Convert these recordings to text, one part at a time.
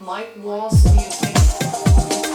Mike walls Music.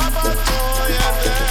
Shabbat, boy oh, and